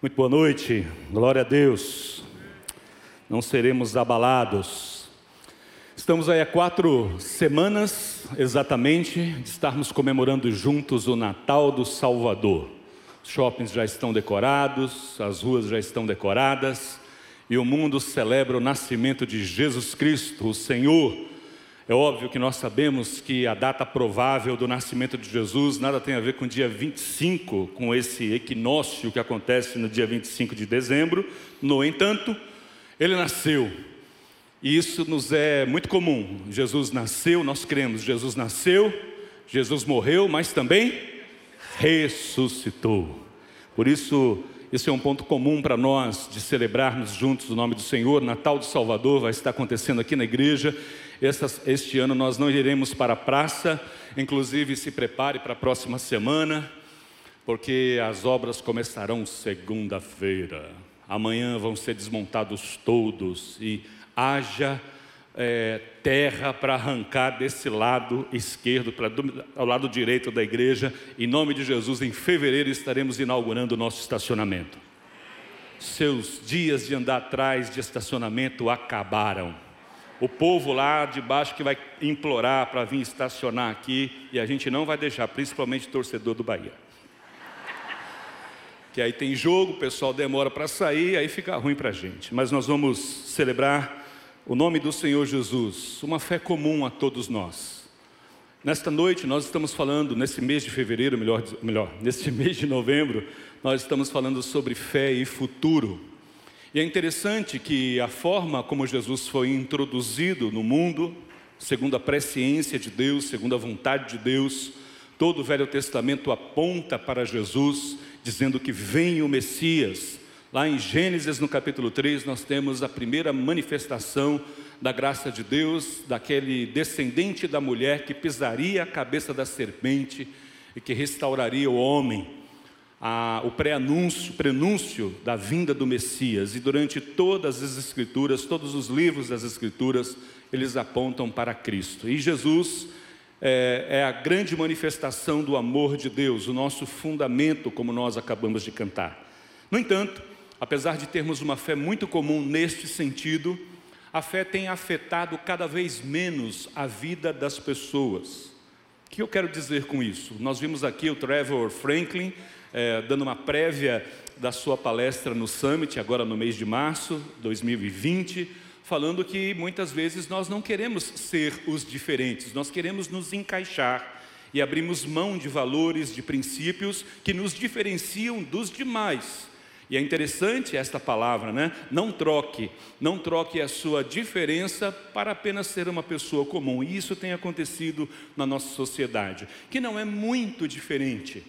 Muito boa noite, glória a Deus. Não seremos abalados. Estamos aí há quatro semanas, exatamente, de estarmos comemorando juntos o Natal do Salvador. Os shoppings já estão decorados, as ruas já estão decoradas, e o mundo celebra o nascimento de Jesus Cristo, o Senhor é óbvio que nós sabemos que a data provável do nascimento de Jesus nada tem a ver com o dia 25, com esse equinócio que acontece no dia 25 de dezembro. No entanto, ele nasceu. E isso nos é muito comum. Jesus nasceu, nós cremos, Jesus nasceu, Jesus morreu, mas também ressuscitou. Por isso, esse é um ponto comum para nós de celebrarmos juntos o nome do Senhor. Natal do Salvador vai estar acontecendo aqui na igreja este ano nós não iremos para a praça, inclusive se prepare para a próxima semana, porque as obras começarão segunda-feira. Amanhã vão ser desmontados todos e haja é, terra para arrancar desse lado esquerdo para ao lado direito da igreja. Em nome de Jesus, em fevereiro estaremos inaugurando o nosso estacionamento. Seus dias de andar atrás de estacionamento acabaram o povo lá de baixo que vai implorar para vir estacionar aqui e a gente não vai deixar, principalmente torcedor do Bahia. Que aí tem jogo, o pessoal demora para sair, aí fica ruim para a gente. Mas nós vamos celebrar o nome do Senhor Jesus, uma fé comum a todos nós. Nesta noite nós estamos falando, nesse mês de fevereiro, melhor, melhor, nesse mês de novembro, nós estamos falando sobre fé e futuro. E é interessante que a forma como Jesus foi introduzido no mundo, segundo a presciência de Deus, segundo a vontade de Deus, todo o Velho Testamento aponta para Jesus, dizendo que vem o Messias. Lá em Gênesis, no capítulo 3, nós temos a primeira manifestação da graça de Deus, daquele descendente da mulher que pisaria a cabeça da serpente e que restauraria o homem a, o pré-anúncio, prenúncio da vinda do Messias, e durante todas as Escrituras, todos os livros das Escrituras, eles apontam para Cristo. E Jesus é, é a grande manifestação do amor de Deus, o nosso fundamento, como nós acabamos de cantar. No entanto, apesar de termos uma fé muito comum neste sentido, a fé tem afetado cada vez menos a vida das pessoas. O que eu quero dizer com isso? Nós vimos aqui o Trevor Franklin é, dando uma prévia da sua palestra no Summit, agora no mês de março de 2020, falando que muitas vezes nós não queremos ser os diferentes, nós queremos nos encaixar e abrimos mão de valores, de princípios que nos diferenciam dos demais. E é interessante esta palavra, né? Não troque, não troque a sua diferença para apenas ser uma pessoa comum. E isso tem acontecido na nossa sociedade, que não é muito diferente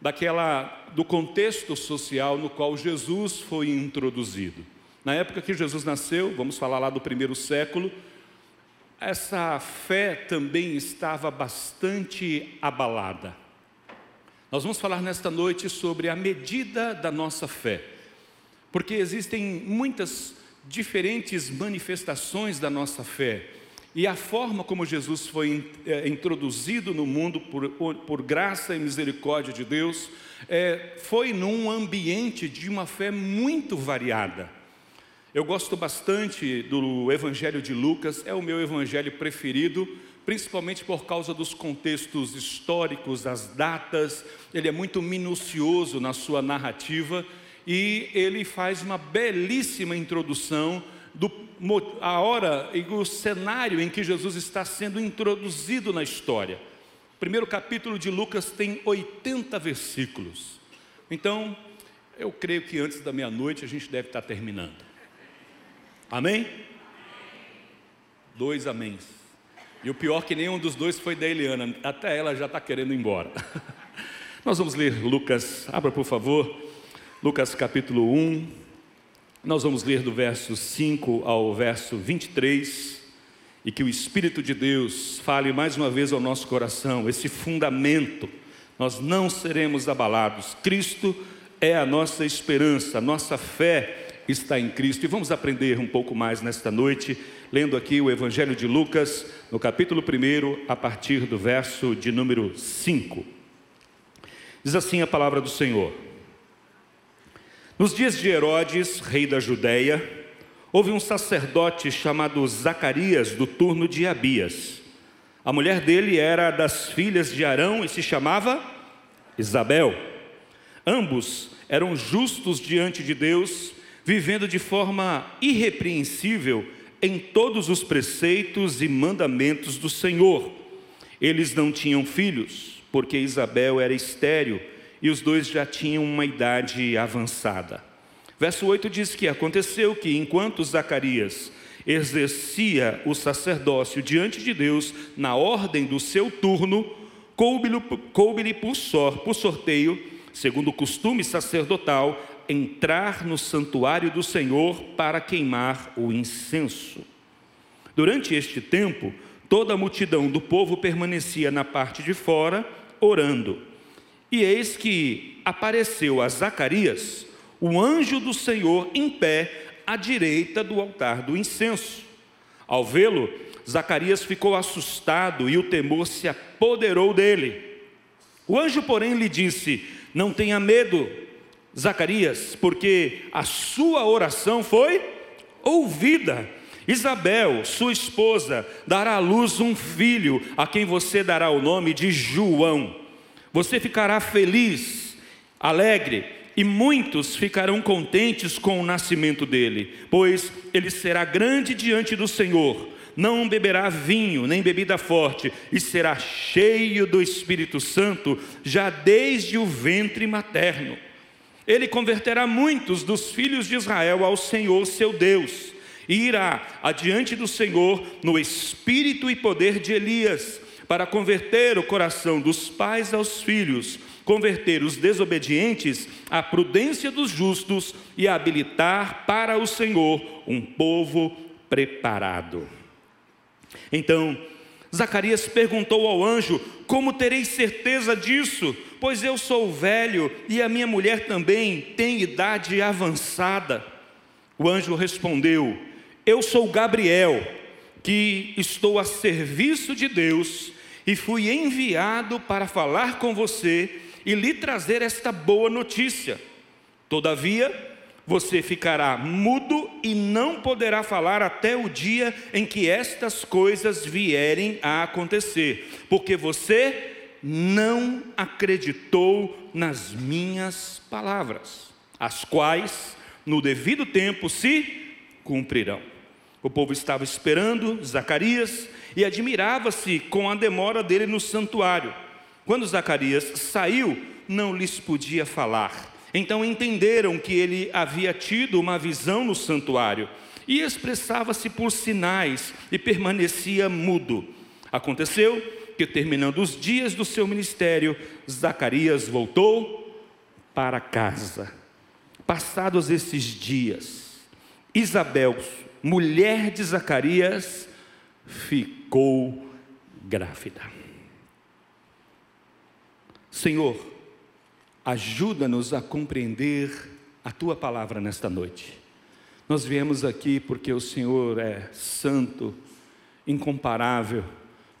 daquela do contexto social no qual Jesus foi introduzido. Na época que Jesus nasceu, vamos falar lá do primeiro século, essa fé também estava bastante abalada. Nós vamos falar nesta noite sobre a medida da nossa fé, porque existem muitas diferentes manifestações da nossa fé. E a forma como Jesus foi é, introduzido no mundo por, por, graça e misericórdia de Deus, é, foi num ambiente de uma fé muito variada. Eu gosto bastante do Evangelho de Lucas, é o meu evangelho preferido, principalmente por causa dos contextos históricos, as datas, ele é muito minucioso na sua narrativa e ele faz uma belíssima introdução do, a hora e o cenário em que Jesus está sendo introduzido na história. O primeiro capítulo de Lucas tem 80 versículos. Então, eu creio que antes da meia-noite a gente deve estar terminando. Amém? Dois améns. E o pior que nenhum dos dois foi da Eliana, até ela já está querendo ir embora. Nós vamos ler Lucas, abra por favor, Lucas capítulo 1. Nós vamos ler do verso 5 ao verso 23 e que o Espírito de Deus fale mais uma vez ao nosso coração, esse fundamento, nós não seremos abalados. Cristo é a nossa esperança, a nossa fé está em Cristo. E vamos aprender um pouco mais nesta noite, lendo aqui o Evangelho de Lucas, no capítulo 1, a partir do verso de número 5. Diz assim a palavra do Senhor. Nos dias de Herodes, rei da Judéia, houve um sacerdote chamado Zacarias, do turno de Abias. A mulher dele era das filhas de Arão e se chamava Isabel. Ambos eram justos diante de Deus, vivendo de forma irrepreensível em todos os preceitos e mandamentos do Senhor. Eles não tinham filhos, porque Isabel era estéril e os dois já tinham uma idade avançada. Verso 8 diz que aconteceu que, enquanto Zacarias exercia o sacerdócio diante de Deus na ordem do seu turno, coube-lhe coube por, sor, por sorteio, segundo o costume sacerdotal, entrar no santuário do Senhor para queimar o incenso. Durante este tempo, toda a multidão do povo permanecia na parte de fora, orando. E eis que apareceu a Zacarias o anjo do Senhor em pé à direita do altar do incenso. Ao vê-lo, Zacarias ficou assustado e o temor se apoderou dele. O anjo, porém, lhe disse: Não tenha medo, Zacarias, porque a sua oração foi ouvida. Isabel, sua esposa, dará à luz um filho, a quem você dará o nome de João. Você ficará feliz, alegre, e muitos ficarão contentes com o nascimento dele, pois ele será grande diante do Senhor. Não beberá vinho nem bebida forte, e será cheio do Espírito Santo já desde o ventre materno. Ele converterá muitos dos filhos de Israel ao Senhor seu Deus, e irá adiante do Senhor no espírito e poder de Elias para converter o coração dos pais aos filhos, converter os desobedientes à prudência dos justos e habilitar para o Senhor um povo preparado. Então, Zacarias perguntou ao anjo: Como terei certeza disso? Pois eu sou velho e a minha mulher também tem idade avançada. O anjo respondeu: Eu sou Gabriel, que estou a serviço de Deus e fui enviado para falar com você e lhe trazer esta boa notícia. Todavia, você ficará mudo e não poderá falar até o dia em que estas coisas vierem a acontecer, porque você não acreditou nas minhas palavras, as quais, no devido tempo, se cumprirão. O povo estava esperando Zacarias e admirava-se com a demora dele no santuário. Quando Zacarias saiu, não lhes podia falar. Então entenderam que ele havia tido uma visão no santuário e expressava-se por sinais e permanecia mudo. Aconteceu que, terminando os dias do seu ministério, Zacarias voltou para casa. Passados esses dias, Isabel, mulher de Zacarias, ficou grávida. Senhor, ajuda-nos a compreender a tua palavra nesta noite. Nós viemos aqui porque o Senhor é santo, incomparável.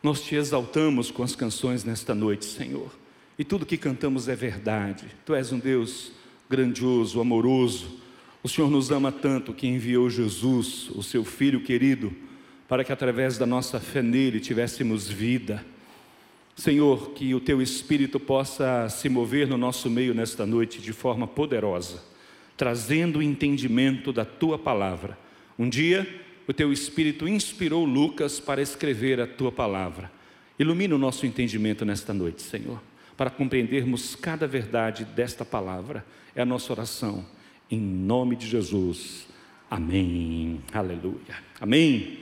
Nós te exaltamos com as canções nesta noite, Senhor. E tudo que cantamos é verdade. Tu és um Deus grandioso, amoroso. O Senhor nos ama tanto que enviou Jesus, o seu filho querido, para que através da nossa fé nele tivéssemos vida. Senhor, que o teu espírito possa se mover no nosso meio nesta noite de forma poderosa, trazendo o entendimento da tua palavra. Um dia, o teu espírito inspirou Lucas para escrever a tua palavra. Ilumina o nosso entendimento nesta noite, Senhor, para compreendermos cada verdade desta palavra. É a nossa oração. Em nome de Jesus. Amém. Aleluia. Amém.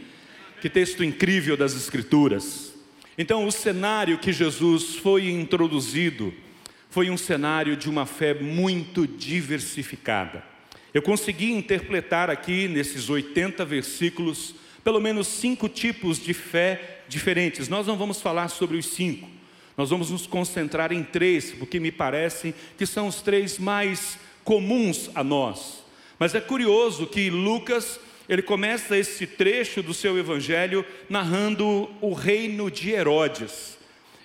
Que texto incrível das Escrituras. Então, o cenário que Jesus foi introduzido foi um cenário de uma fé muito diversificada. Eu consegui interpretar aqui, nesses 80 versículos, pelo menos cinco tipos de fé diferentes. Nós não vamos falar sobre os cinco, nós vamos nos concentrar em três, porque me parece que são os três mais comuns a nós. Mas é curioso que Lucas ele começa esse trecho do seu evangelho narrando o reino de Herodes.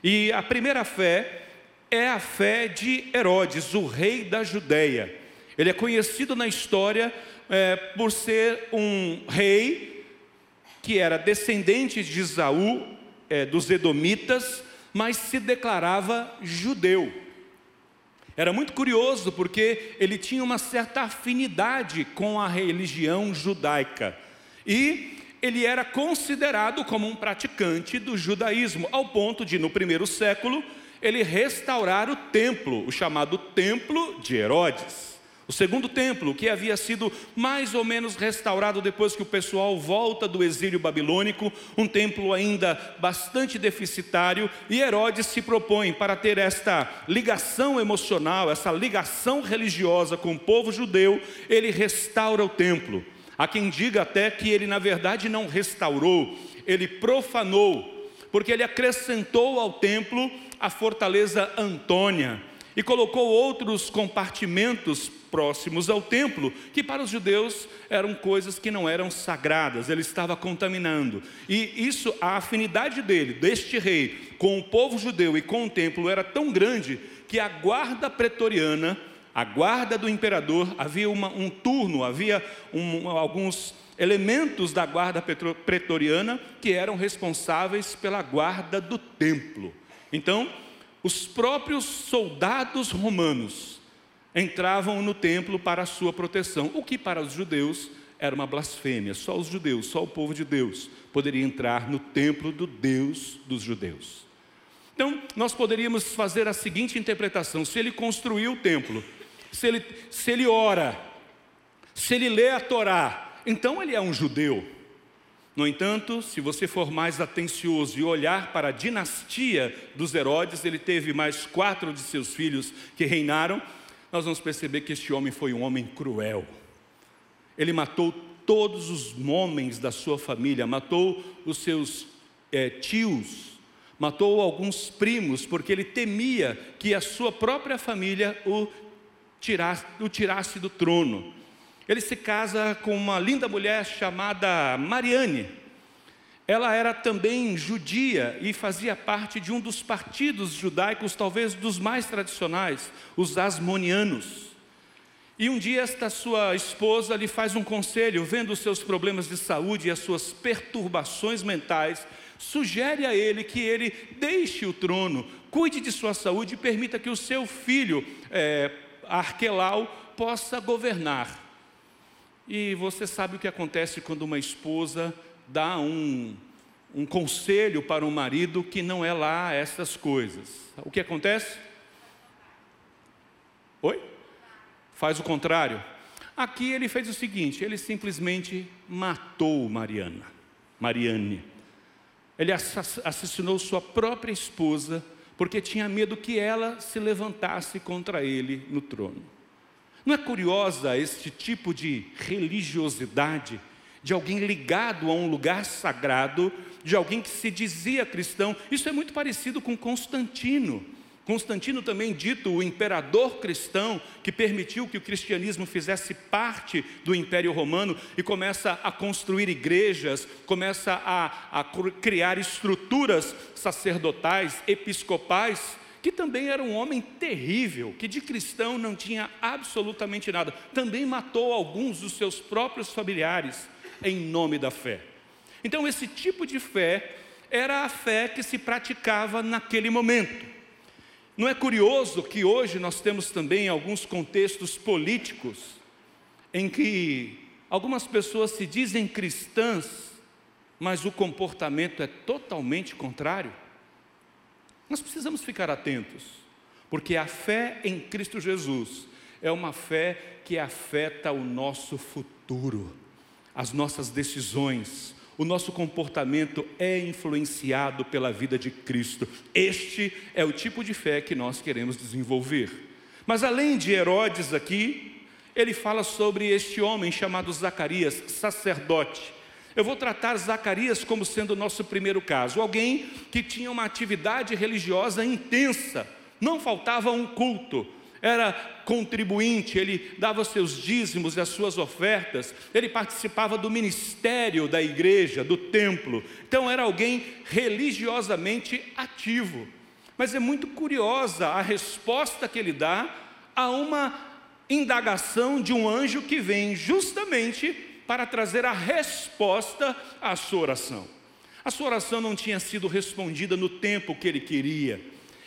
E a primeira fé é a fé de Herodes, o rei da Judéia. Ele é conhecido na história é, por ser um rei que era descendente de Isaú, é, dos Edomitas, mas se declarava judeu. Era muito curioso porque ele tinha uma certa afinidade com a religião judaica. E ele era considerado como um praticante do judaísmo, ao ponto de, no primeiro século, ele restaurar o templo, o chamado Templo de Herodes. O segundo templo, que havia sido mais ou menos restaurado depois que o pessoal volta do exílio babilônico, um templo ainda bastante deficitário, e Herodes se propõe para ter esta ligação emocional, essa ligação religiosa com o povo judeu, ele restaura o templo. Há quem diga até que ele, na verdade, não restaurou, ele profanou, porque ele acrescentou ao templo a fortaleza Antônia e colocou outros compartimentos próximos ao templo, que para os judeus eram coisas que não eram sagradas, ele estava contaminando. E isso, a afinidade dele, deste rei, com o povo judeu e com o templo era tão grande que a guarda pretoriana, a guarda do imperador, havia uma, um turno, havia um, alguns elementos da guarda pretoriana que eram responsáveis pela guarda do templo. Então, os próprios soldados romanos entravam no templo para a sua proteção, o que para os judeus era uma blasfêmia. Só os judeus, só o povo de Deus poderia entrar no templo do Deus dos judeus. Então, nós poderíamos fazer a seguinte interpretação: se ele construiu o templo, se ele, se ele ora, se ele lê a Torá, então ele é um judeu. No entanto, se você for mais atencioso e olhar para a dinastia dos Herodes, ele teve mais quatro de seus filhos que reinaram, nós vamos perceber que este homem foi um homem cruel. Ele matou todos os homens da sua família, matou os seus é, tios, matou alguns primos, porque ele temia que a sua própria família o tirasse, o tirasse do trono. Ele se casa com uma linda mulher chamada Mariane. Ela era também judia e fazia parte de um dos partidos judaicos, talvez dos mais tradicionais, os asmonianos. E um dia esta sua esposa lhe faz um conselho, vendo os seus problemas de saúde e as suas perturbações mentais, sugere a ele que ele deixe o trono, cuide de sua saúde e permita que o seu filho, é, Arquelau, possa governar. E você sabe o que acontece quando uma esposa dá um, um conselho para um marido que não é lá essas coisas. O que acontece? Oi? Faz o contrário. Aqui ele fez o seguinte: ele simplesmente matou Mariana, Mariane. Ele assassinou sua própria esposa porque tinha medo que ela se levantasse contra ele no trono. Não é curiosa este tipo de religiosidade? De alguém ligado a um lugar sagrado, de alguém que se dizia cristão. Isso é muito parecido com Constantino. Constantino também dito o imperador cristão que permitiu que o cristianismo fizesse parte do Império Romano e começa a construir igrejas, começa a, a criar estruturas sacerdotais, episcopais, que também era um homem terrível, que de cristão não tinha absolutamente nada. Também matou alguns dos seus próprios familiares em nome da fé. Então, esse tipo de fé era a fé que se praticava naquele momento. Não é curioso que hoje nós temos também alguns contextos políticos em que algumas pessoas se dizem cristãs, mas o comportamento é totalmente contrário? Nós precisamos ficar atentos, porque a fé em Cristo Jesus é uma fé que afeta o nosso futuro as nossas decisões, o nosso comportamento é influenciado pela vida de Cristo. Este é o tipo de fé que nós queremos desenvolver. Mas além de Herodes aqui, ele fala sobre este homem chamado Zacarias, sacerdote. Eu vou tratar Zacarias como sendo o nosso primeiro caso, alguém que tinha uma atividade religiosa intensa, não faltava um culto, era contribuinte, ele dava seus dízimos e as suas ofertas, ele participava do ministério da igreja, do templo. Então era alguém religiosamente ativo. Mas é muito curiosa a resposta que ele dá a uma indagação de um anjo que vem justamente para trazer a resposta à sua oração. A sua oração não tinha sido respondida no tempo que ele queria.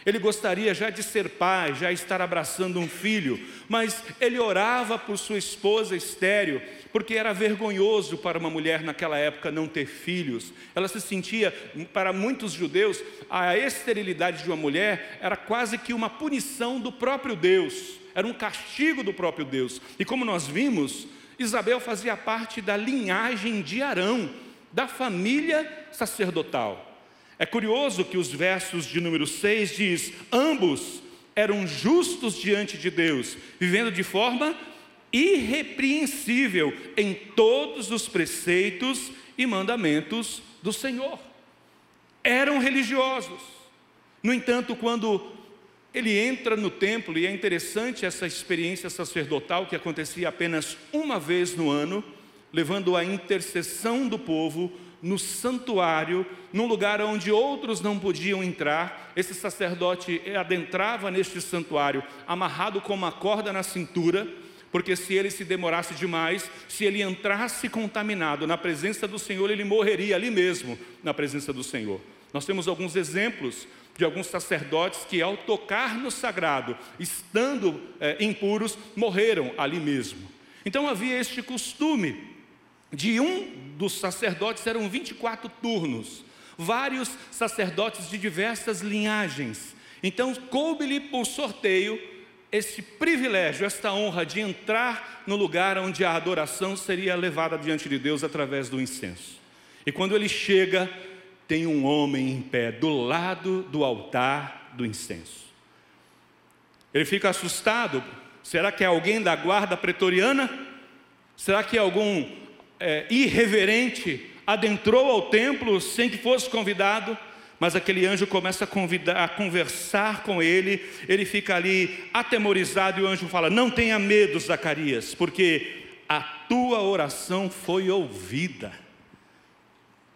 Ele gostaria já de ser pai, já estar abraçando um filho, mas ele orava por sua esposa estéreo, porque era vergonhoso para uma mulher naquela época não ter filhos. Ela se sentia, para muitos judeus, a esterilidade de uma mulher era quase que uma punição do próprio Deus, era um castigo do próprio Deus. E como nós vimos, Isabel fazia parte da linhagem de Arão, da família sacerdotal. É curioso que os versos de número 6 diz: ambos eram justos diante de Deus, vivendo de forma irrepreensível em todos os preceitos e mandamentos do Senhor. Eram religiosos. No entanto, quando ele entra no templo, e é interessante essa experiência sacerdotal que acontecia apenas uma vez no ano, levando a intercessão do povo no santuário, num lugar onde outros não podiam entrar. Esse sacerdote adentrava neste santuário amarrado com uma corda na cintura, porque se ele se demorasse demais, se ele entrasse contaminado na presença do Senhor, ele morreria ali mesmo, na presença do Senhor. Nós temos alguns exemplos de alguns sacerdotes que, ao tocar no sagrado, estando é, impuros, morreram ali mesmo. Então havia este costume de um dos sacerdotes eram 24 turnos, vários sacerdotes de diversas linhagens. Então, coube-lhe por sorteio esse privilégio, esta honra de entrar no lugar onde a adoração seria levada diante de Deus através do incenso. E quando ele chega, tem um homem em pé do lado do altar do incenso. Ele fica assustado. Será que é alguém da guarda pretoriana? Será que é algum é, irreverente adentrou ao templo sem que fosse convidado, mas aquele anjo começa a, convidar, a conversar com ele, ele fica ali atemorizado e o anjo fala: Não tenha medo, Zacarias, porque a tua oração foi ouvida.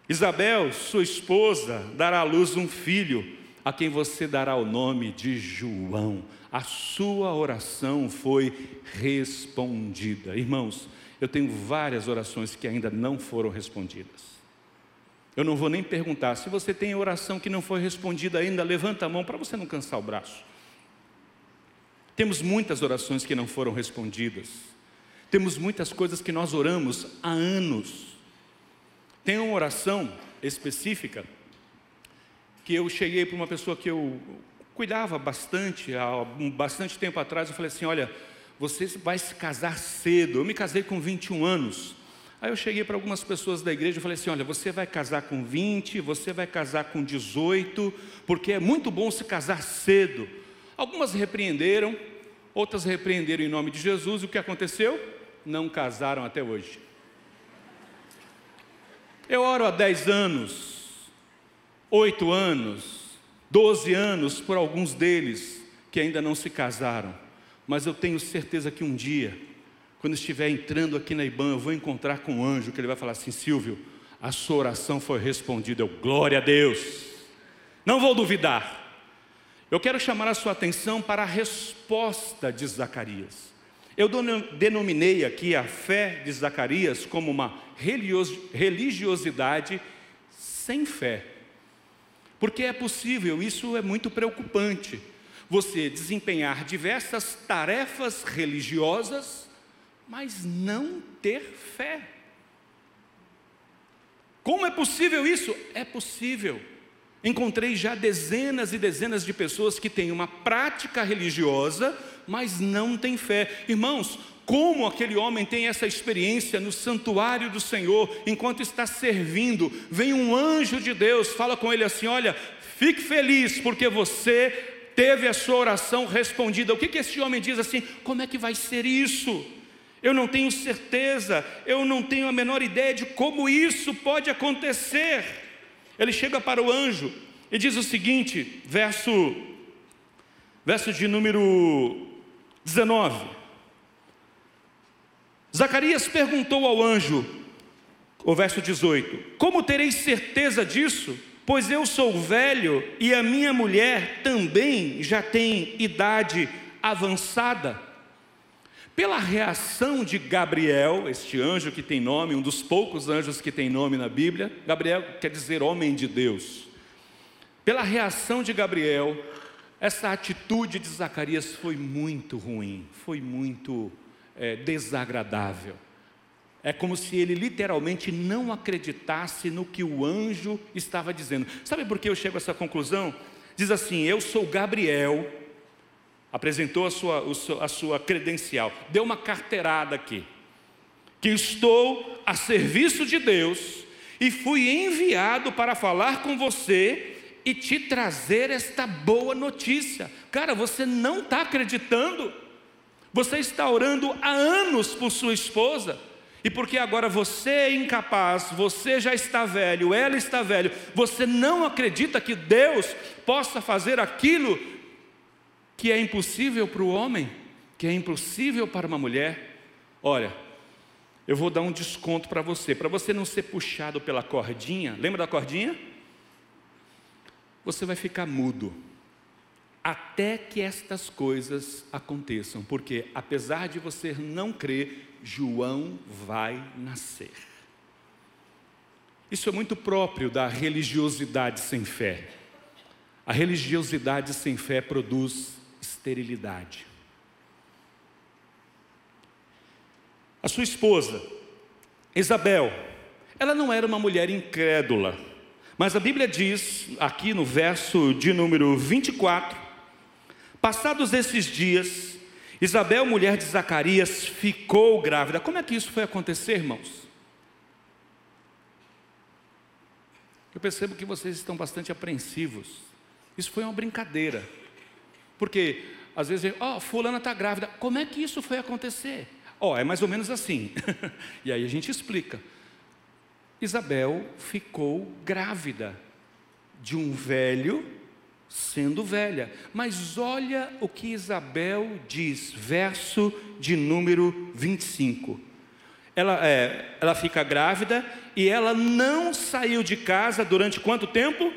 Isabel, sua esposa, dará à luz um filho, a quem você dará o nome de João. A sua oração foi respondida. Irmãos, eu tenho várias orações que ainda não foram respondidas. Eu não vou nem perguntar. Se você tem oração que não foi respondida ainda, levanta a mão para você não cansar o braço. Temos muitas orações que não foram respondidas. Temos muitas coisas que nós oramos há anos. Tem uma oração específica que eu cheguei para uma pessoa que eu cuidava bastante, há bastante tempo atrás, eu falei assim: olha, você vai se casar cedo. Eu me casei com 21 anos. Aí eu cheguei para algumas pessoas da igreja e falei assim: olha, você vai casar com 20, você vai casar com 18, porque é muito bom se casar cedo. Algumas repreenderam, outras repreenderam em nome de Jesus, e o que aconteceu? Não casaram até hoje. Eu oro há 10 anos, 8 anos, 12 anos por alguns deles que ainda não se casaram mas eu tenho certeza que um dia, quando estiver entrando aqui na IBAN, eu vou encontrar com um anjo que ele vai falar assim: Silvio, a sua oração foi respondida. Eu, glória a Deus. Não vou duvidar. Eu quero chamar a sua atenção para a resposta de Zacarias. Eu denominei aqui a fé de Zacarias como uma religiosidade sem fé. Porque é possível, isso é muito preocupante você desempenhar diversas tarefas religiosas, mas não ter fé. Como é possível isso? É possível. Encontrei já dezenas e dezenas de pessoas que têm uma prática religiosa, mas não têm fé. Irmãos, como aquele homem tem essa experiência no santuário do Senhor, enquanto está servindo, vem um anjo de Deus, fala com ele assim: Olha, fique feliz, porque você teve a sua oração respondida. O que, que esse homem diz assim? Como é que vai ser isso? Eu não tenho certeza, eu não tenho a menor ideia de como isso pode acontecer. Ele chega para o anjo e diz o seguinte, verso, verso de número 19. Zacarias perguntou ao anjo, o verso 18: Como tereis certeza disso? Pois eu sou velho e a minha mulher também já tem idade avançada. Pela reação de Gabriel, este anjo que tem nome, um dos poucos anjos que tem nome na Bíblia, Gabriel quer dizer homem de Deus. Pela reação de Gabriel, essa atitude de Zacarias foi muito ruim, foi muito é, desagradável. É como se ele literalmente não acreditasse no que o anjo estava dizendo. Sabe por que eu chego a essa conclusão? Diz assim: Eu sou Gabriel, apresentou a sua, a sua credencial, deu uma carteirada aqui, que estou a serviço de Deus e fui enviado para falar com você e te trazer esta boa notícia. Cara, você não está acreditando, você está orando há anos por sua esposa. E porque agora você é incapaz, você já está velho, ela está velho, você não acredita que Deus possa fazer aquilo que é impossível para o homem, que é impossível para uma mulher. Olha, eu vou dar um desconto para você, para você não ser puxado pela cordinha. Lembra da cordinha? Você vai ficar mudo até que estas coisas aconteçam, porque apesar de você não crer, João vai nascer. Isso é muito próprio da religiosidade sem fé. A religiosidade sem fé produz esterilidade. A sua esposa, Isabel, ela não era uma mulher incrédula, mas a Bíblia diz, aqui no verso de número 24, passados esses dias, Isabel, mulher de Zacarias, ficou grávida. Como é que isso foi acontecer, irmãos? Eu percebo que vocês estão bastante apreensivos. Isso foi uma brincadeira. Porque às vezes, ó, oh, fulana está grávida. Como é que isso foi acontecer? Ó, oh, é mais ou menos assim. e aí a gente explica. Isabel ficou grávida de um velho sendo velha. Mas olha o que Isabel diz, verso de número 25. Ela, é, ela fica grávida e ela não saiu de casa durante quanto tempo?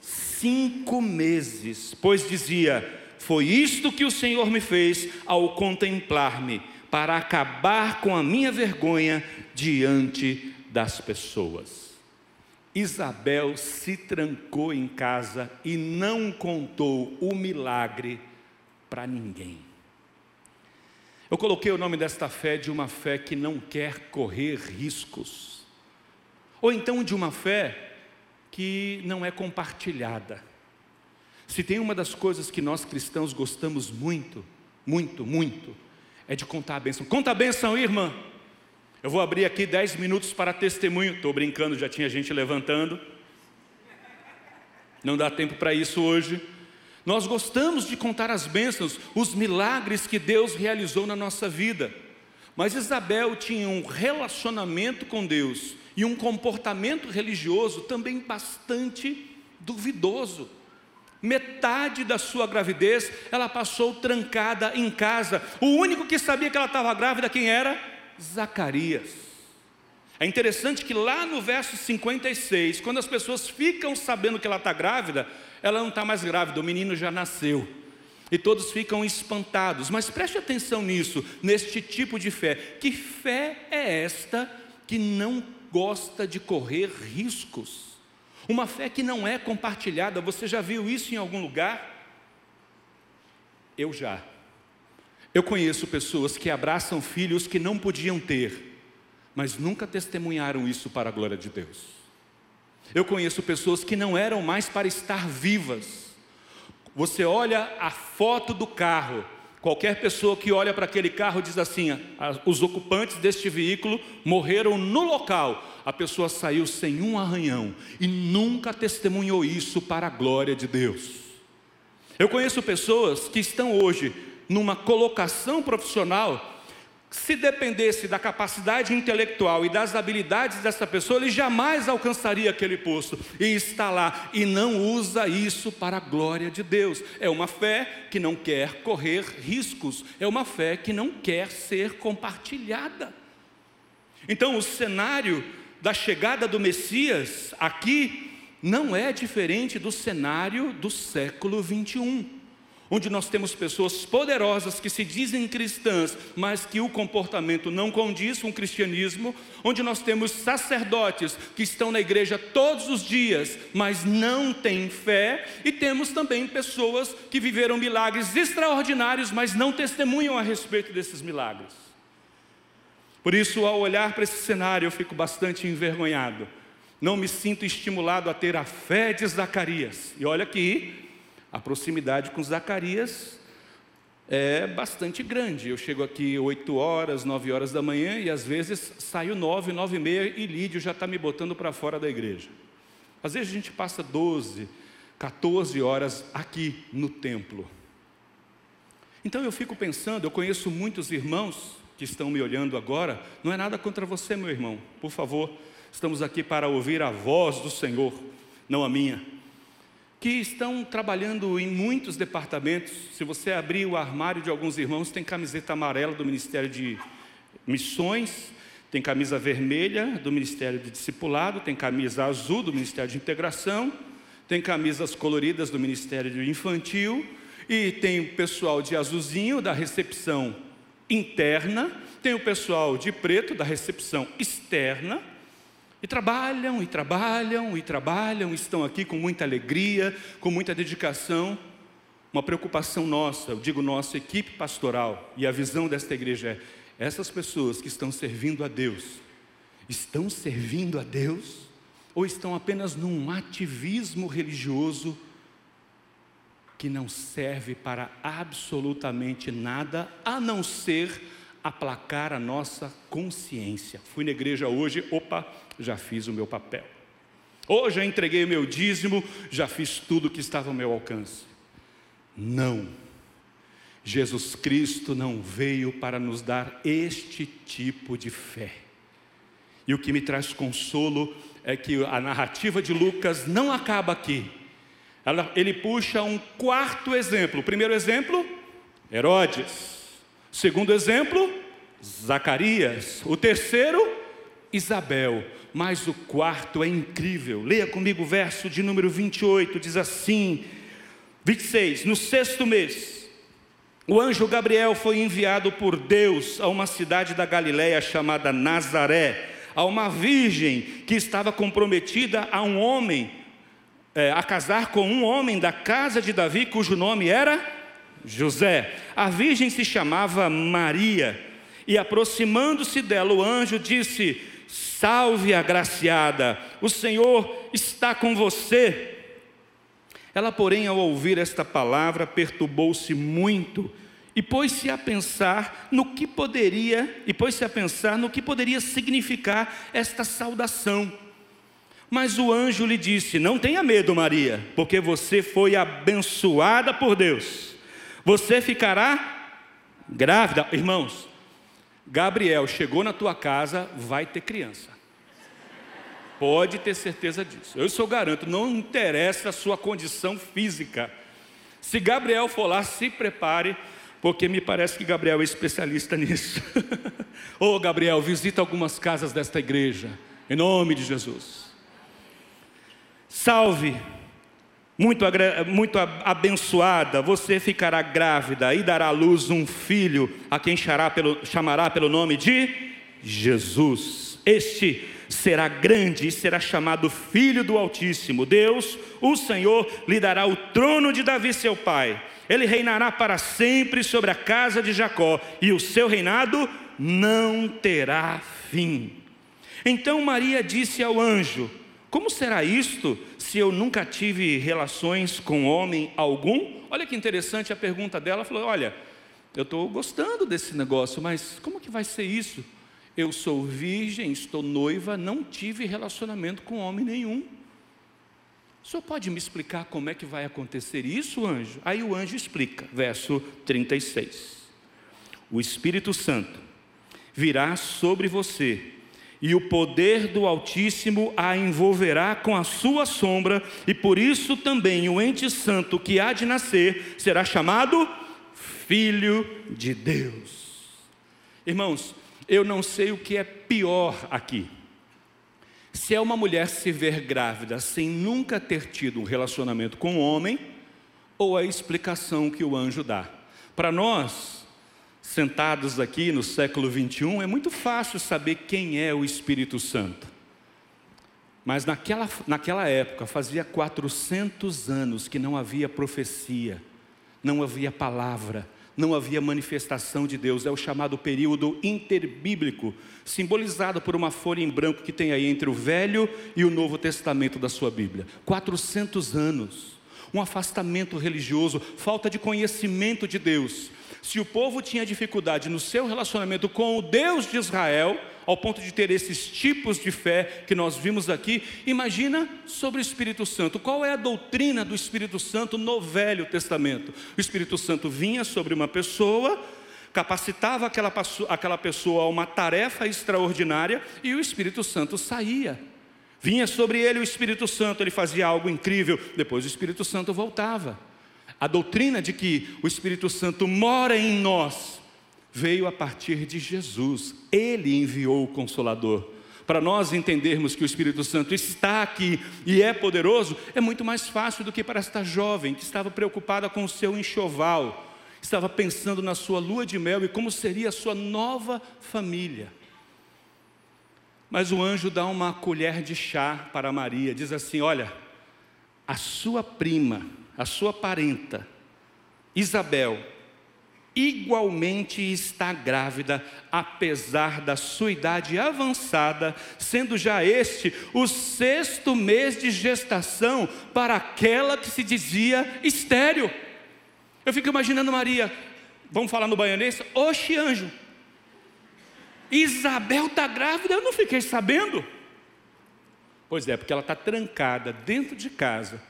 Cinco meses, pois dizia: foi isto que o Senhor me fez ao contemplar-me, para acabar com a minha vergonha diante das pessoas. Isabel se trancou em casa e não contou o milagre para ninguém. Eu coloquei o nome desta fé de uma fé que não quer correr riscos, ou então de uma fé que não é compartilhada. Se tem uma das coisas que nós cristãos gostamos muito, muito, muito, é de contar a bênção. Conta a bênção, irmã. Eu vou abrir aqui dez minutos para testemunho. Estou brincando, já tinha gente levantando. Não dá tempo para isso hoje. Nós gostamos de contar as bênçãos, os milagres que Deus realizou na nossa vida. Mas Isabel tinha um relacionamento com Deus e um comportamento religioso também bastante duvidoso metade da sua gravidez, ela passou trancada em casa. O único que sabia que ela estava grávida, quem era? Zacarias. É interessante que lá no verso 56, quando as pessoas ficam sabendo que ela está grávida, ela não está mais grávida, o menino já nasceu. E todos ficam espantados. Mas preste atenção nisso, neste tipo de fé. Que fé é esta que não gosta de correr riscos? Uma fé que não é compartilhada, você já viu isso em algum lugar? Eu já. Eu conheço pessoas que abraçam filhos que não podiam ter, mas nunca testemunharam isso para a glória de Deus. Eu conheço pessoas que não eram mais para estar vivas. Você olha a foto do carro, qualquer pessoa que olha para aquele carro diz assim: os ocupantes deste veículo morreram no local a pessoa saiu sem um arranhão e nunca testemunhou isso para a glória de Deus. Eu conheço pessoas que estão hoje numa colocação profissional se dependesse da capacidade intelectual e das habilidades dessa pessoa, ele jamais alcançaria aquele posto. E está lá e não usa isso para a glória de Deus. É uma fé que não quer correr riscos, é uma fé que não quer ser compartilhada. Então, o cenário da chegada do Messias aqui não é diferente do cenário do século 21. Onde nós temos pessoas poderosas que se dizem cristãs, mas que o comportamento não condiz com o cristianismo, onde nós temos sacerdotes que estão na igreja todos os dias, mas não têm fé, e temos também pessoas que viveram milagres extraordinários, mas não testemunham a respeito desses milagres. Por isso, ao olhar para esse cenário, eu fico bastante envergonhado. Não me sinto estimulado a ter a fé de Zacarias. E olha aqui, a proximidade com Zacarias é bastante grande. Eu chego aqui 8 horas, 9 horas da manhã e às vezes saio 9, 9 e meia e Lídio já está me botando para fora da igreja. Às vezes a gente passa 12, 14 horas aqui no templo. Então eu fico pensando, eu conheço muitos irmãos que estão me olhando agora, não é nada contra você, meu irmão, por favor, estamos aqui para ouvir a voz do Senhor, não a minha que estão trabalhando em muitos departamentos. Se você abrir o armário de alguns irmãos, tem camiseta amarela do Ministério de Missões, tem camisa vermelha do Ministério de Discipulado, tem camisa azul do Ministério de Integração, tem camisas coloridas do Ministério de Infantil e tem o pessoal de azulzinho da recepção interna, tem o pessoal de preto da recepção externa e trabalham, e trabalham, e trabalham, estão aqui com muita alegria, com muita dedicação. Uma preocupação nossa, eu digo nossa equipe pastoral, e a visão desta igreja é: essas pessoas que estão servindo a Deus, estão servindo a Deus? Ou estão apenas num ativismo religioso que não serve para absolutamente nada, a não ser aplacar a nossa consciência. Fui na igreja hoje, opa, já fiz o meu papel. Hoje entreguei o meu dízimo, já fiz tudo que estava ao meu alcance. Não. Jesus Cristo não veio para nos dar este tipo de fé. E o que me traz consolo é que a narrativa de Lucas não acaba aqui. Ela, ele puxa um quarto exemplo. O primeiro exemplo, Herodes. Segundo exemplo, Zacarias. O terceiro, Isabel. Mas o quarto é incrível. Leia comigo o verso de número 28, diz assim: 26. No sexto mês, o anjo Gabriel foi enviado por Deus a uma cidade da Galiléia chamada Nazaré, a uma virgem que estava comprometida a um homem, é, a casar com um homem da casa de Davi, cujo nome era José. A virgem se chamava Maria, e aproximando-se dela, o anjo disse: Salve, agraciada, o Senhor está com você. Ela, porém, ao ouvir esta palavra, perturbou-se muito e pôs-se a pensar no que poderia, e pôs-se a pensar no que poderia significar esta saudação. Mas o anjo lhe disse: Não tenha medo, Maria, porque você foi abençoada por Deus. Você ficará grávida. Irmãos, Gabriel chegou na tua casa, vai ter criança. Pode ter certeza disso. Eu sou garanto, não interessa a sua condição física. Se Gabriel for lá, se prepare, porque me parece que Gabriel é especialista nisso. Ô oh, Gabriel, visita algumas casas desta igreja, em nome de Jesus. Salve muito, muito abençoada, você ficará grávida e dará à luz um filho, a quem pelo, chamará pelo nome de Jesus. Este será grande e será chamado Filho do Altíssimo. Deus, o Senhor, lhe dará o trono de Davi, seu pai. Ele reinará para sempre sobre a casa de Jacó, e o seu reinado não terá fim. Então Maria disse ao anjo: Como será isto? se eu nunca tive relações com homem algum? Olha que interessante a pergunta dela. Ela falou: Olha, eu estou gostando desse negócio, mas como que vai ser isso? Eu sou virgem, estou noiva, não tive relacionamento com homem nenhum. O senhor pode me explicar como é que vai acontecer isso, anjo? Aí o anjo explica, verso 36. O Espírito Santo virá sobre você e o poder do Altíssimo a envolverá com a sua sombra, e por isso também o ente santo que há de nascer será chamado Filho de Deus. Irmãos, eu não sei o que é pior aqui. Se é uma mulher se ver grávida sem nunca ter tido um relacionamento com um homem, ou a explicação que o anjo dá. Para nós, sentados aqui no século 21, é muito fácil saber quem é o Espírito Santo. Mas naquela, naquela época, fazia 400 anos que não havia profecia, não havia palavra, não havia manifestação de Deus. É o chamado período interbíblico, simbolizado por uma folha em branco que tem aí entre o Velho e o Novo Testamento da sua Bíblia. 400 anos. Um afastamento religioso, falta de conhecimento de Deus. Se o povo tinha dificuldade no seu relacionamento com o Deus de Israel, ao ponto de ter esses tipos de fé que nós vimos aqui, imagina sobre o Espírito Santo. Qual é a doutrina do Espírito Santo no Velho Testamento? O Espírito Santo vinha sobre uma pessoa, capacitava aquela, aquela pessoa a uma tarefa extraordinária e o Espírito Santo saía. Vinha sobre ele o Espírito Santo, ele fazia algo incrível, depois o Espírito Santo voltava. A doutrina de que o Espírito Santo mora em nós veio a partir de Jesus. Ele enviou o Consolador. Para nós entendermos que o Espírito Santo está aqui e é poderoso, é muito mais fácil do que para esta jovem que estava preocupada com o seu enxoval, estava pensando na sua lua de mel e como seria a sua nova família. Mas o anjo dá uma colher de chá para Maria, diz assim: Olha, a sua prima, a sua parenta, Isabel, igualmente está grávida, apesar da sua idade avançada, sendo já este o sexto mês de gestação para aquela que se dizia estéreo. Eu fico imaginando Maria, vamos falar no baianês, oxe anjo, Isabel está grávida, eu não fiquei sabendo. Pois é, porque ela está trancada dentro de casa,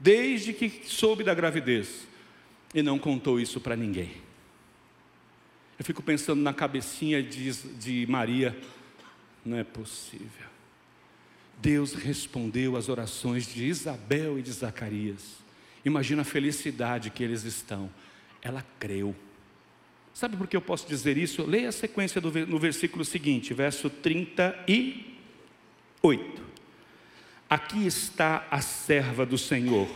desde que soube da gravidez, e não contou isso para ninguém. Eu fico pensando na cabecinha de, de Maria, não é possível. Deus respondeu às orações de Isabel e de Zacarias. Imagina a felicidade que eles estão. Ela creu. Sabe por que eu posso dizer isso? Leia a sequência do, no versículo seguinte, verso 38. Aqui está a serva do Senhor,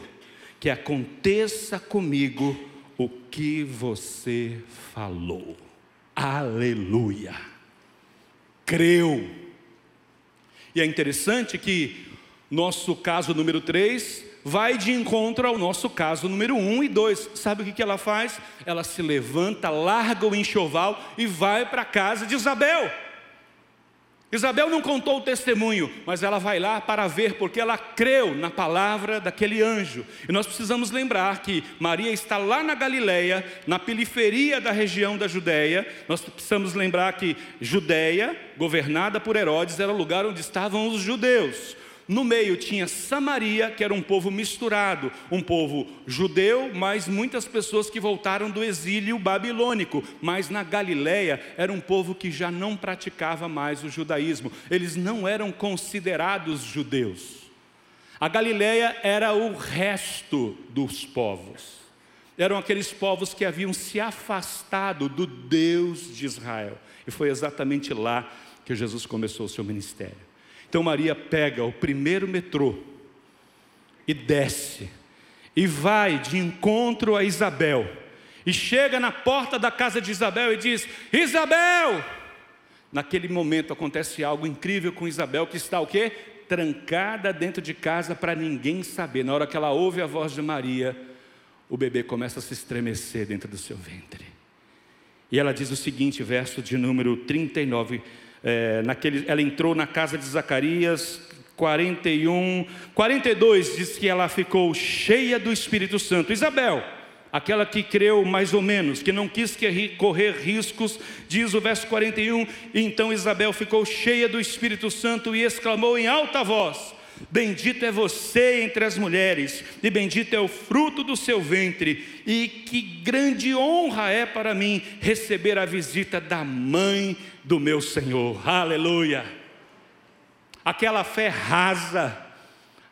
que aconteça comigo o que você falou. Aleluia. Creu. E é interessante que nosso caso número 3 vai de encontro ao nosso caso número 1 e 2. Sabe o que ela faz? Ela se levanta, larga o enxoval e vai para a casa de Isabel. Isabel não contou o testemunho, mas ela vai lá para ver, porque ela creu na palavra daquele anjo. E nós precisamos lembrar que Maria está lá na Galileia, na periferia da região da Judéia. Nós precisamos lembrar que Judéia, governada por Herodes, era o lugar onde estavam os judeus. No meio tinha Samaria, que era um povo misturado, um povo judeu, mas muitas pessoas que voltaram do exílio babilônico. Mas na Galiléia era um povo que já não praticava mais o judaísmo. Eles não eram considerados judeus. A Galiléia era o resto dos povos. Eram aqueles povos que haviam se afastado do Deus de Israel. E foi exatamente lá que Jesus começou o seu ministério. Então Maria pega o primeiro metrô e desce, e vai de encontro a Isabel, e chega na porta da casa de Isabel e diz: Isabel! Naquele momento acontece algo incrível com Isabel, que está o quê? Trancada dentro de casa para ninguém saber. Na hora que ela ouve a voz de Maria, o bebê começa a se estremecer dentro do seu ventre. E ela diz o seguinte, verso de número 39 é, naquele, ela entrou na casa de Zacarias, 41, 42 diz que ela ficou cheia do Espírito Santo. Isabel, aquela que creu mais ou menos, que não quis correr riscos, diz o verso 41, então Isabel ficou cheia do Espírito Santo e exclamou em alta voz: Bendito é você entre as mulheres, e bendito é o fruto do seu ventre, e que grande honra é para mim receber a visita da mãe do meu Senhor. Aleluia. Aquela fé rasa,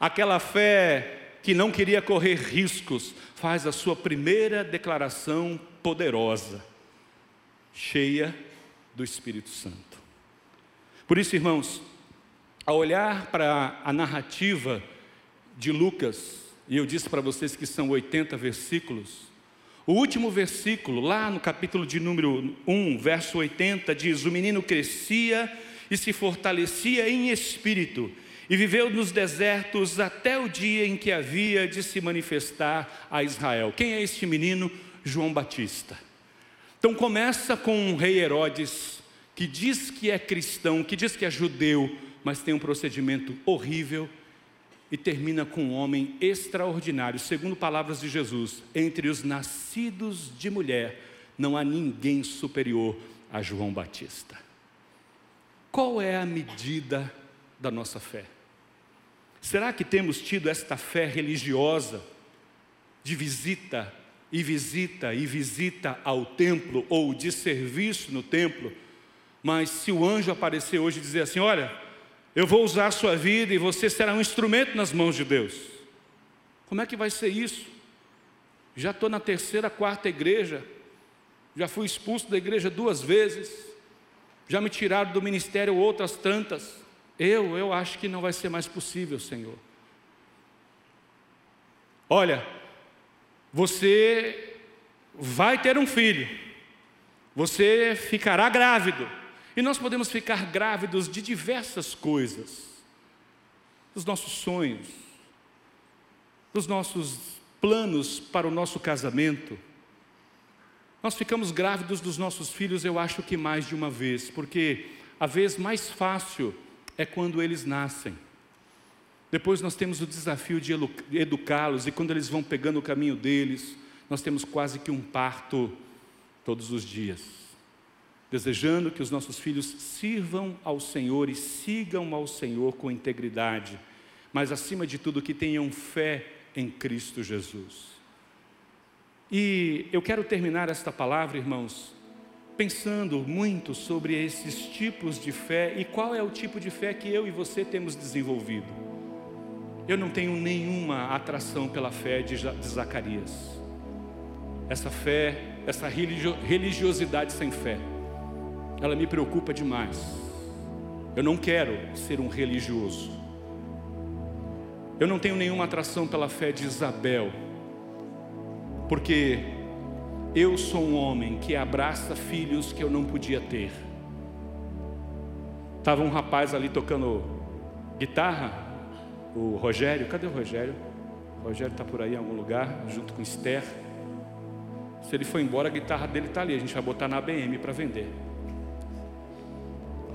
aquela fé que não queria correr riscos, faz a sua primeira declaração poderosa, cheia do Espírito Santo. Por isso, irmãos, ao olhar para a narrativa de Lucas, e eu disse para vocês que são 80 versículos. O último versículo, lá no capítulo de número 1, verso 80, diz: O menino crescia e se fortalecia em espírito, e viveu nos desertos até o dia em que havia de se manifestar a Israel. Quem é este menino? João Batista. Então começa com o rei Herodes, que diz que é cristão, que diz que é judeu, mas tem um procedimento horrível, e termina com um homem extraordinário, segundo palavras de Jesus: entre os nascidos de mulher, não há ninguém superior a João Batista. Qual é a medida da nossa fé? Será que temos tido esta fé religiosa de visita e visita e visita ao templo ou de serviço no templo? Mas se o anjo aparecer hoje e dizer assim: Olha, eu vou usar a sua vida e você será um instrumento nas mãos de Deus. Como é que vai ser isso? Já estou na terceira, quarta igreja, já fui expulso da igreja duas vezes, já me tiraram do ministério outras tantas. Eu, eu acho que não vai ser mais possível, Senhor. Olha, você vai ter um filho, você ficará grávido, e nós podemos ficar grávidos de diversas coisas, dos nossos sonhos, dos nossos planos para o nosso casamento. Nós ficamos grávidos dos nossos filhos, eu acho que mais de uma vez, porque a vez mais fácil é quando eles nascem. Depois nós temos o desafio de educá-los, e quando eles vão pegando o caminho deles, nós temos quase que um parto todos os dias desejando que os nossos filhos sirvam ao Senhor e sigam ao Senhor com integridade, mas acima de tudo que tenham fé em Cristo Jesus. E eu quero terminar esta palavra, irmãos, pensando muito sobre esses tipos de fé e qual é o tipo de fé que eu e você temos desenvolvido. Eu não tenho nenhuma atração pela fé de Zacarias. Essa fé, essa religiosidade sem fé ela me preocupa demais. Eu não quero ser um religioso. Eu não tenho nenhuma atração pela fé de Isabel, porque eu sou um homem que abraça filhos que eu não podia ter. Estava um rapaz ali tocando guitarra, o Rogério, cadê o Rogério? O Rogério está por aí em algum lugar, junto com Esther. Se ele foi embora, a guitarra dele está ali, a gente vai botar na ABM para vender.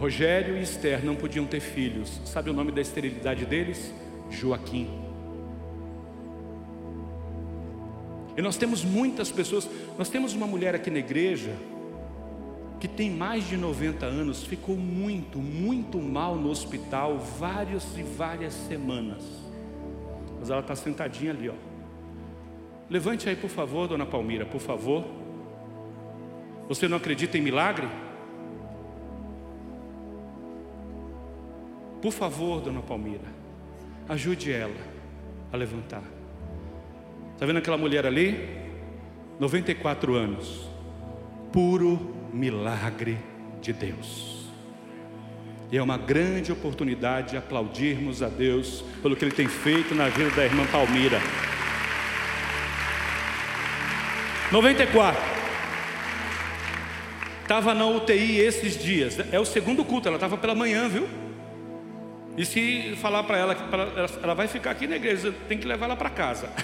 Rogério e Esther não podiam ter filhos. Sabe o nome da esterilidade deles? Joaquim. E nós temos muitas pessoas, nós temos uma mulher aqui na igreja que tem mais de 90 anos, ficou muito, muito mal no hospital várias e várias semanas. Mas ela está sentadinha ali, ó. Levante aí, por favor, dona Palmira, por favor. Você não acredita em milagre? Por favor, dona Palmira, ajude ela a levantar. Está vendo aquela mulher ali? 94 anos. Puro milagre de Deus. E é uma grande oportunidade aplaudirmos a Deus pelo que Ele tem feito na vida da irmã Palmira. 94. Estava na UTI esses dias. É o segundo culto, ela estava pela manhã, viu? E se falar para ela que ela vai ficar aqui na igreja, tem que levar ela para casa.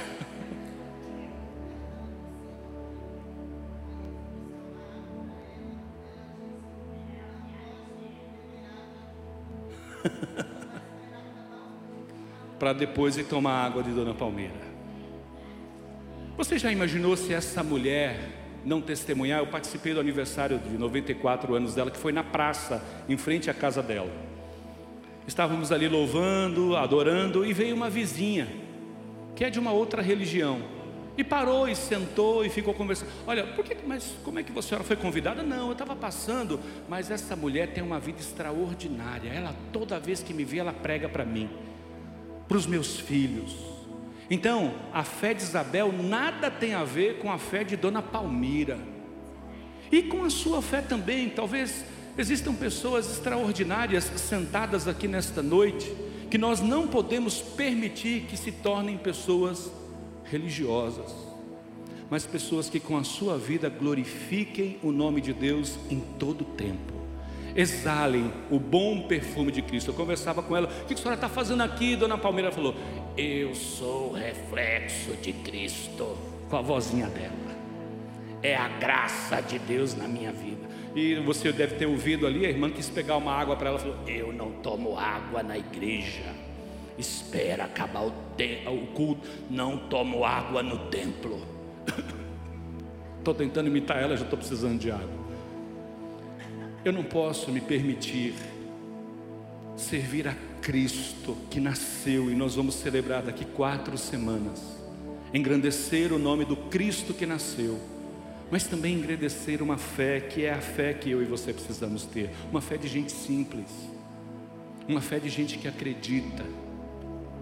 para depois ir tomar água de Dona Palmeira. Você já imaginou se essa mulher não testemunhar? Eu participei do aniversário de 94 anos dela, que foi na praça, em frente à casa dela. Estávamos ali louvando, adorando, e veio uma vizinha, que é de uma outra religião, e parou e sentou e ficou conversando. Olha, por que, mas como é que você foi convidada? Não, eu estava passando, mas essa mulher tem uma vida extraordinária. Ela, toda vez que me vê, ela prega para mim, para os meus filhos. Então, a fé de Isabel nada tem a ver com a fé de Dona Palmira. E com a sua fé também, talvez Existam pessoas extraordinárias sentadas aqui nesta noite que nós não podemos permitir que se tornem pessoas religiosas, mas pessoas que com a sua vida glorifiquem o nome de Deus em todo o tempo. Exalem o bom perfume de Cristo. Eu conversava com ela, o que a senhora está fazendo aqui? Dona Palmeira falou, eu sou reflexo de Cristo, com a vozinha dela. É a graça de Deus na minha vida. E você deve ter ouvido ali, a irmã quis pegar uma água para ela, falou: Eu não tomo água na igreja. Espera acabar o, o culto, não tomo água no templo. Estou tentando imitar ela, já estou precisando de água. Eu não posso me permitir servir a Cristo que nasceu e nós vamos celebrar daqui quatro semanas. Engrandecer o nome do Cristo que nasceu mas também engrandecer uma fé que é a fé que eu e você precisamos ter, uma fé de gente simples, uma fé de gente que acredita,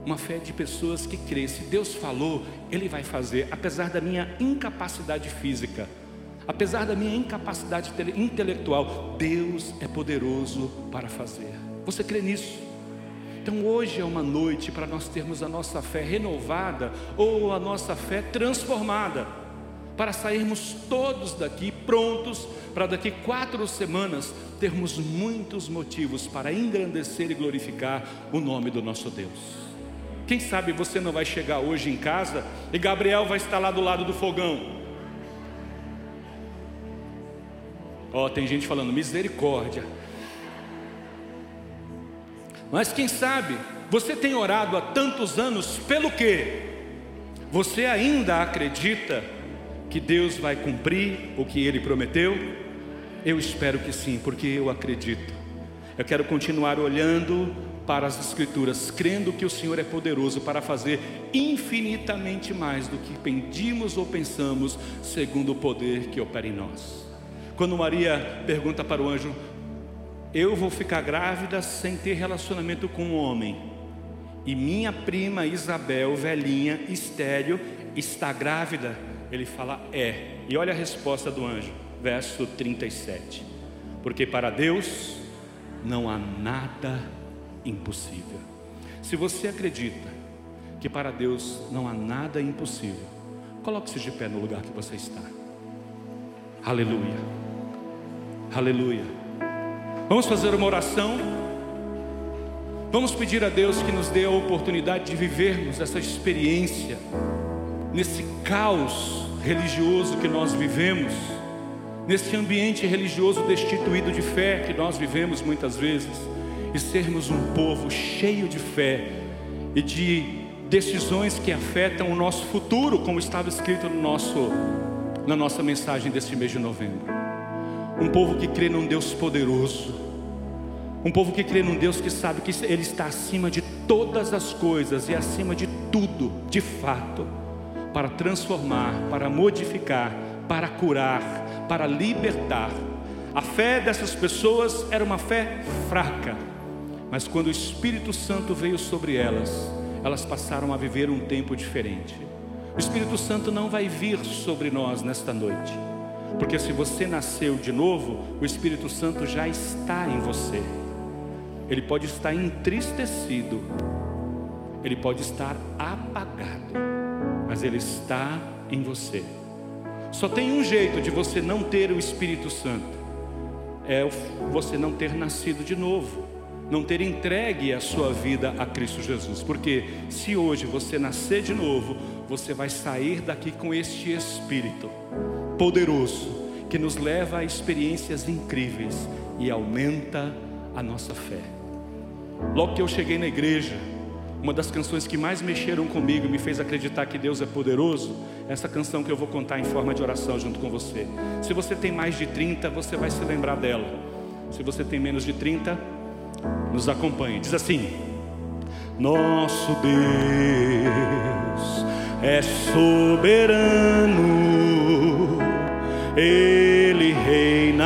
uma fé de pessoas que crê. Se Deus falou, Ele vai fazer, apesar da minha incapacidade física, apesar da minha incapacidade intelectual, Deus é poderoso para fazer. Você crê nisso? Então hoje é uma noite para nós termos a nossa fé renovada ou a nossa fé transformada para sairmos todos daqui prontos para daqui quatro semanas termos muitos motivos para engrandecer e glorificar o nome do nosso Deus. Quem sabe você não vai chegar hoje em casa e Gabriel vai estar lá do lado do fogão. Ó, oh, tem gente falando misericórdia. Mas quem sabe você tem orado há tantos anos pelo quê? Você ainda acredita que Deus vai cumprir o que Ele prometeu? Eu espero que sim, porque eu acredito. Eu quero continuar olhando para as Escrituras, crendo que o Senhor é poderoso para fazer infinitamente mais do que pedimos ou pensamos, segundo o poder que opera em nós. Quando Maria pergunta para o anjo: Eu vou ficar grávida sem ter relacionamento com um homem, e minha prima Isabel, velhinha, estéreo, está grávida ele fala é. E olha a resposta do anjo, verso 37. Porque para Deus não há nada impossível. Se você acredita que para Deus não há nada impossível, coloque-se de pé no lugar que você está. Aleluia. Aleluia. Vamos fazer uma oração. Vamos pedir a Deus que nos dê a oportunidade de vivermos essa experiência nesse caos religioso que nós vivemos, nesse ambiente religioso destituído de fé que nós vivemos muitas vezes, e sermos um povo cheio de fé e de decisões que afetam o nosso futuro, como estava escrito no nosso, na nossa mensagem deste mês de novembro. Um povo que crê num Deus poderoso, um povo que crê num Deus que sabe que Ele está acima de todas as coisas e acima de tudo, de fato para transformar, para modificar, para curar, para libertar. A fé dessas pessoas era uma fé fraca, mas quando o Espírito Santo veio sobre elas, elas passaram a viver um tempo diferente. O Espírito Santo não vai vir sobre nós nesta noite, porque se você nasceu de novo, o Espírito Santo já está em você. Ele pode estar entristecido, ele pode estar apagado mas Ele está em você. Só tem um jeito de você não ter o Espírito Santo: é você não ter nascido de novo, não ter entregue a sua vida a Cristo Jesus. Porque se hoje você nascer de novo, você vai sair daqui com este Espírito poderoso que nos leva a experiências incríveis e aumenta a nossa fé. Logo que eu cheguei na igreja, uma das canções que mais mexeram comigo, me fez acreditar que Deus é poderoso, essa canção que eu vou contar em forma de oração junto com você. Se você tem mais de 30, você vai se lembrar dela. Se você tem menos de 30, nos acompanhe. Diz assim: Nosso Deus é soberano, Ele reina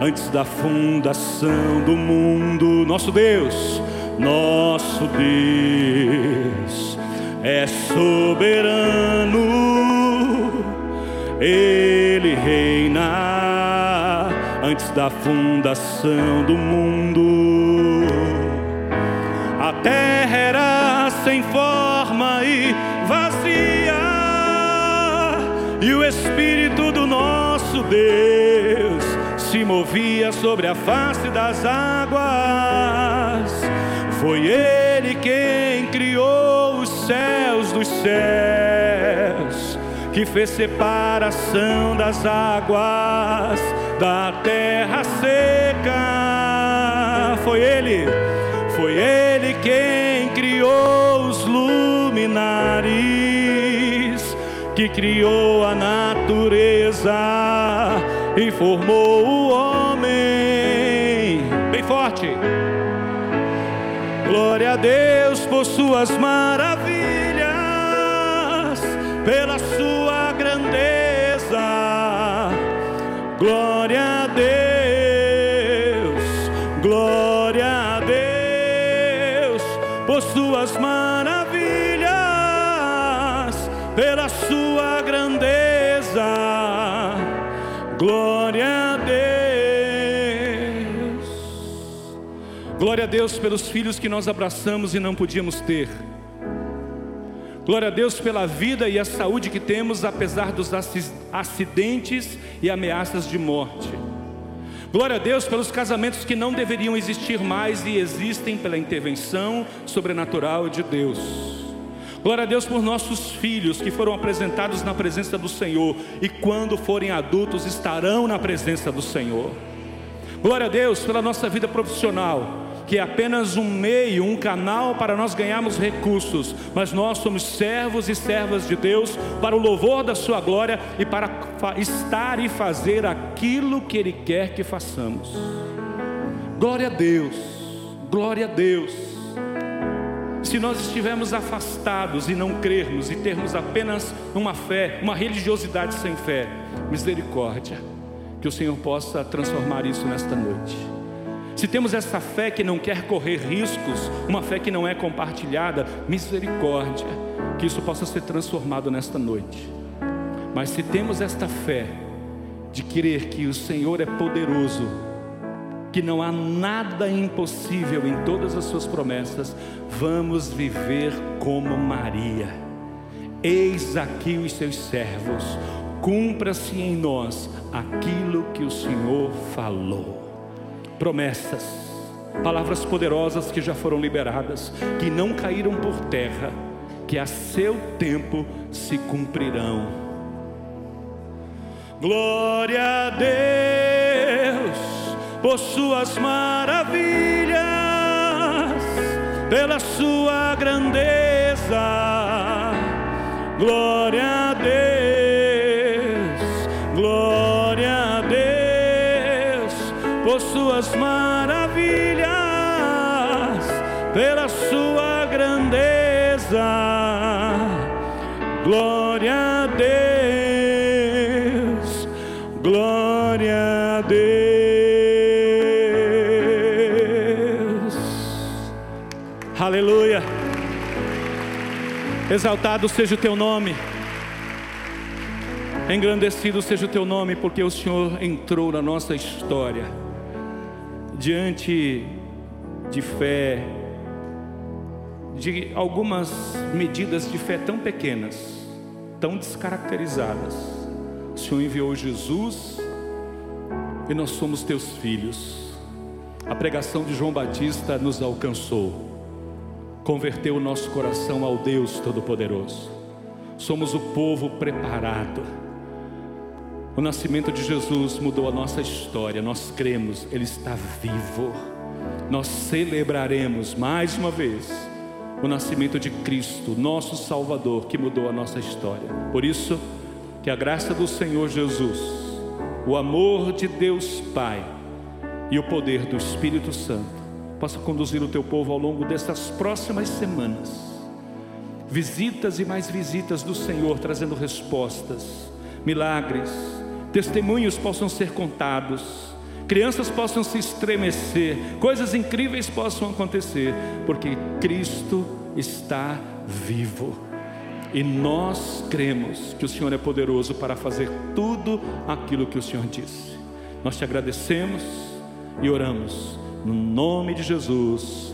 antes da fundação do mundo. Nosso Deus nosso Deus é soberano, Ele reina antes da fundação do mundo. terra era sem forma e vazia, e o Espírito do nosso Deus se movia sobre a face das águas. Foi Ele quem criou os céus dos céus, que fez separação das águas da terra seca. Foi Ele, foi Ele quem criou os luminares, que criou a natureza e formou o homem. Glória a Deus por suas maravilhas, pela Glória a Deus pelos filhos que nós abraçamos e não podíamos ter. Glória a Deus pela vida e a saúde que temos, apesar dos acidentes e ameaças de morte. Glória a Deus pelos casamentos que não deveriam existir mais e existem pela intervenção sobrenatural de Deus. Glória a Deus por nossos filhos que foram apresentados na presença do Senhor e quando forem adultos estarão na presença do Senhor. Glória a Deus pela nossa vida profissional que é apenas um meio, um canal para nós ganharmos recursos, mas nós somos servos e servas de Deus para o louvor da Sua glória e para estar e fazer aquilo que Ele quer que façamos. Glória a Deus, glória a Deus. Se nós estivermos afastados e não crermos e termos apenas uma fé, uma religiosidade sem fé, misericórdia, que o Senhor possa transformar isso nesta noite. Se temos essa fé que não quer correr riscos, uma fé que não é compartilhada, misericórdia, que isso possa ser transformado nesta noite. Mas se temos esta fé de crer que o Senhor é poderoso, que não há nada impossível em todas as suas promessas, vamos viver como Maria. Eis aqui os seus servos, cumpra-se em nós aquilo que o Senhor falou promessas, palavras poderosas que já foram liberadas, que não caíram por terra, que a seu tempo se cumprirão. Glória a Deus por suas maravilhas, pela sua grandeza. Glória a Exaltado seja o teu nome. Engrandecido seja o teu nome, porque o Senhor entrou na nossa história. Diante de fé, de algumas medidas de fé tão pequenas, tão descaracterizadas, o Senhor enviou Jesus e nós somos teus filhos. A pregação de João Batista nos alcançou, converteu o nosso coração ao Deus Todo-Poderoso. Somos o povo preparado o nascimento de Jesus mudou a nossa história, nós cremos, Ele está vivo. Nós celebraremos mais uma vez o nascimento de Cristo, nosso Salvador, que mudou a nossa história. Por isso, que a graça do Senhor Jesus, o amor de Deus Pai e o poder do Espírito Santo possa conduzir o teu povo ao longo dessas próximas semanas. Visitas e mais visitas do Senhor trazendo respostas, milagres, testemunhos possam ser contados, crianças possam se estremecer, coisas incríveis possam acontecer, porque Cristo está vivo. E nós cremos que o Senhor é poderoso para fazer tudo aquilo que o Senhor disse. Nós te agradecemos e oramos no nome de Jesus.